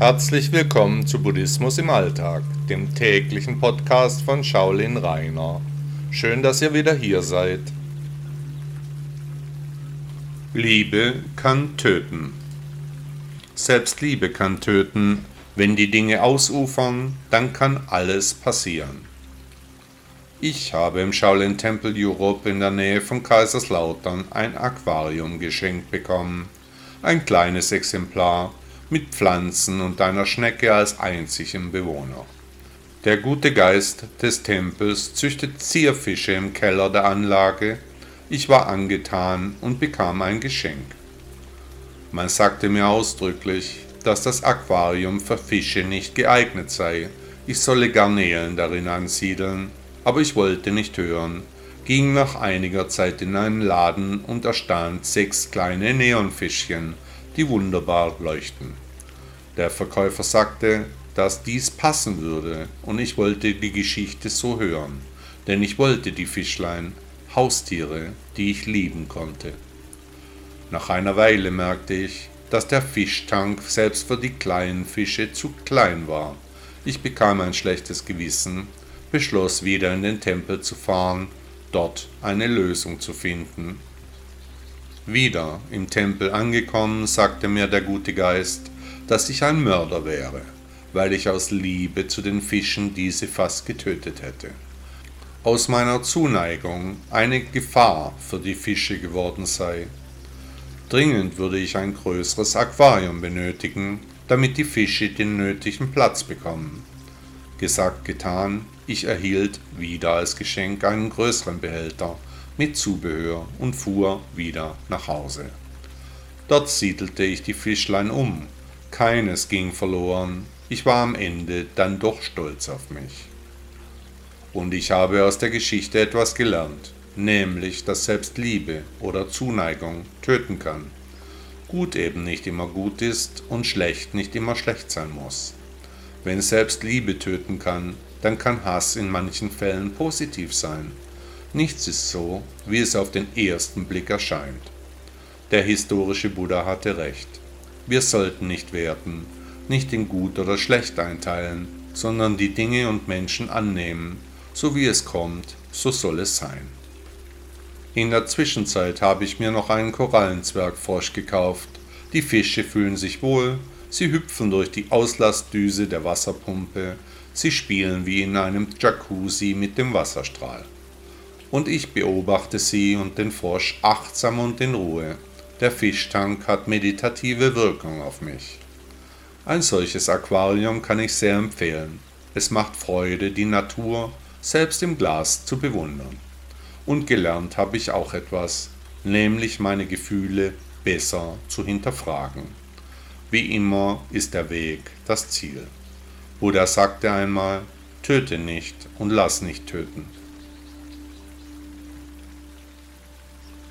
Herzlich willkommen zu Buddhismus im Alltag, dem täglichen Podcast von Shaolin Rainer. Schön, dass ihr wieder hier seid. Liebe kann töten. Selbst Liebe kann töten. Wenn die Dinge ausufern, dann kann alles passieren. Ich habe im Shaolin Tempel Europe in der Nähe von Kaiserslautern ein Aquarium geschenkt bekommen. Ein kleines Exemplar mit Pflanzen und einer Schnecke als einzigem Bewohner. Der gute Geist des Tempels züchtet Zierfische im Keller der Anlage. Ich war angetan und bekam ein Geschenk. Man sagte mir ausdrücklich, dass das Aquarium für Fische nicht geeignet sei. Ich solle Garnelen darin ansiedeln aber ich wollte nicht hören, ging nach einiger Zeit in einen Laden und erstand sechs kleine Neonfischchen, die wunderbar leuchten. Der Verkäufer sagte, dass dies passen würde, und ich wollte die Geschichte so hören, denn ich wollte die Fischlein, Haustiere, die ich lieben konnte. Nach einer Weile merkte ich, dass der Fischtank selbst für die kleinen Fische zu klein war. Ich bekam ein schlechtes Gewissen beschloss wieder in den Tempel zu fahren, dort eine Lösung zu finden. Wieder im Tempel angekommen, sagte mir der gute Geist, dass ich ein Mörder wäre, weil ich aus Liebe zu den Fischen diese fast getötet hätte. Aus meiner Zuneigung eine Gefahr für die Fische geworden sei. Dringend würde ich ein größeres Aquarium benötigen, damit die Fische den nötigen Platz bekommen. Gesagt, getan, ich erhielt wieder als Geschenk einen größeren Behälter mit Zubehör und fuhr wieder nach Hause. Dort siedelte ich die Fischlein um. Keines ging verloren. Ich war am Ende dann doch stolz auf mich. Und ich habe aus der Geschichte etwas gelernt, nämlich, dass selbst Liebe oder Zuneigung töten kann. Gut eben nicht immer gut ist und schlecht nicht immer schlecht sein muss. Wenn selbst Liebe töten kann, dann kann Hass in manchen Fällen positiv sein. Nichts ist so, wie es auf den ersten Blick erscheint. Der historische Buddha hatte recht. Wir sollten nicht werten, nicht in gut oder schlecht einteilen, sondern die Dinge und Menschen annehmen, so wie es kommt, so soll es sein. In der Zwischenzeit habe ich mir noch einen Korallenzwergfrosch gekauft. Die Fische fühlen sich wohl, Sie hüpfen durch die Auslassdüse der Wasserpumpe, sie spielen wie in einem Jacuzzi mit dem Wasserstrahl. Und ich beobachte sie und den Frosch achtsam und in Ruhe. Der Fischtank hat meditative Wirkung auf mich. Ein solches Aquarium kann ich sehr empfehlen. Es macht Freude, die Natur selbst im Glas zu bewundern. Und gelernt habe ich auch etwas, nämlich meine Gefühle besser zu hinterfragen. Wie immer ist der Weg das Ziel. Buddha sagte einmal, töte nicht und lass nicht töten.